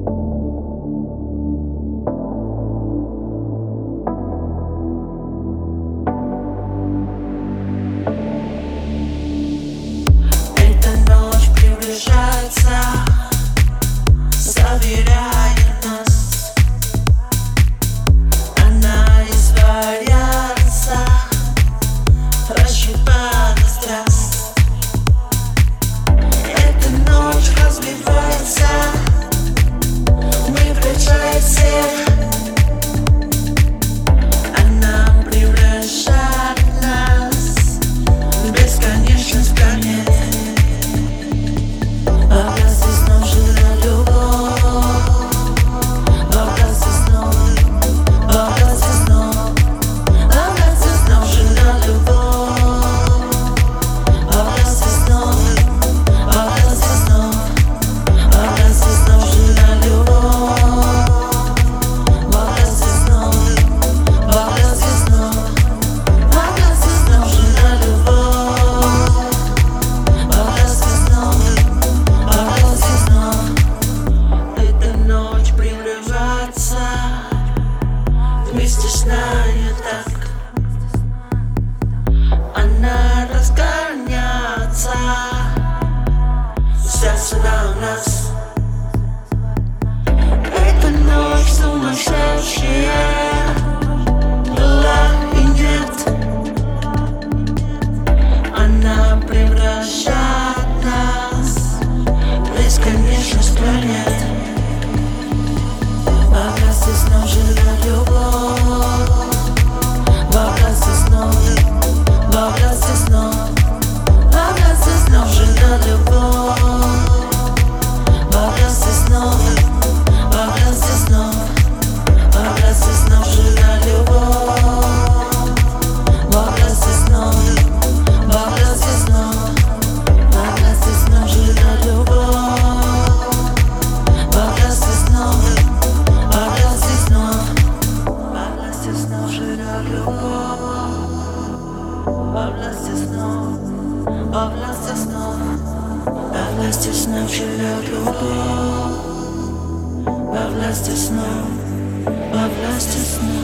Эта ночь приближается. знаю так. Она разгоняется Сейчас она у нас. Эта ночь сумасшедшая. Была и нет. Она превращает нас В бесконечность планет. Пока здесь нам жила любовь. любовь Во власти снов, во власти снов Во власти снов живет любовь Во власти снов, во власти снов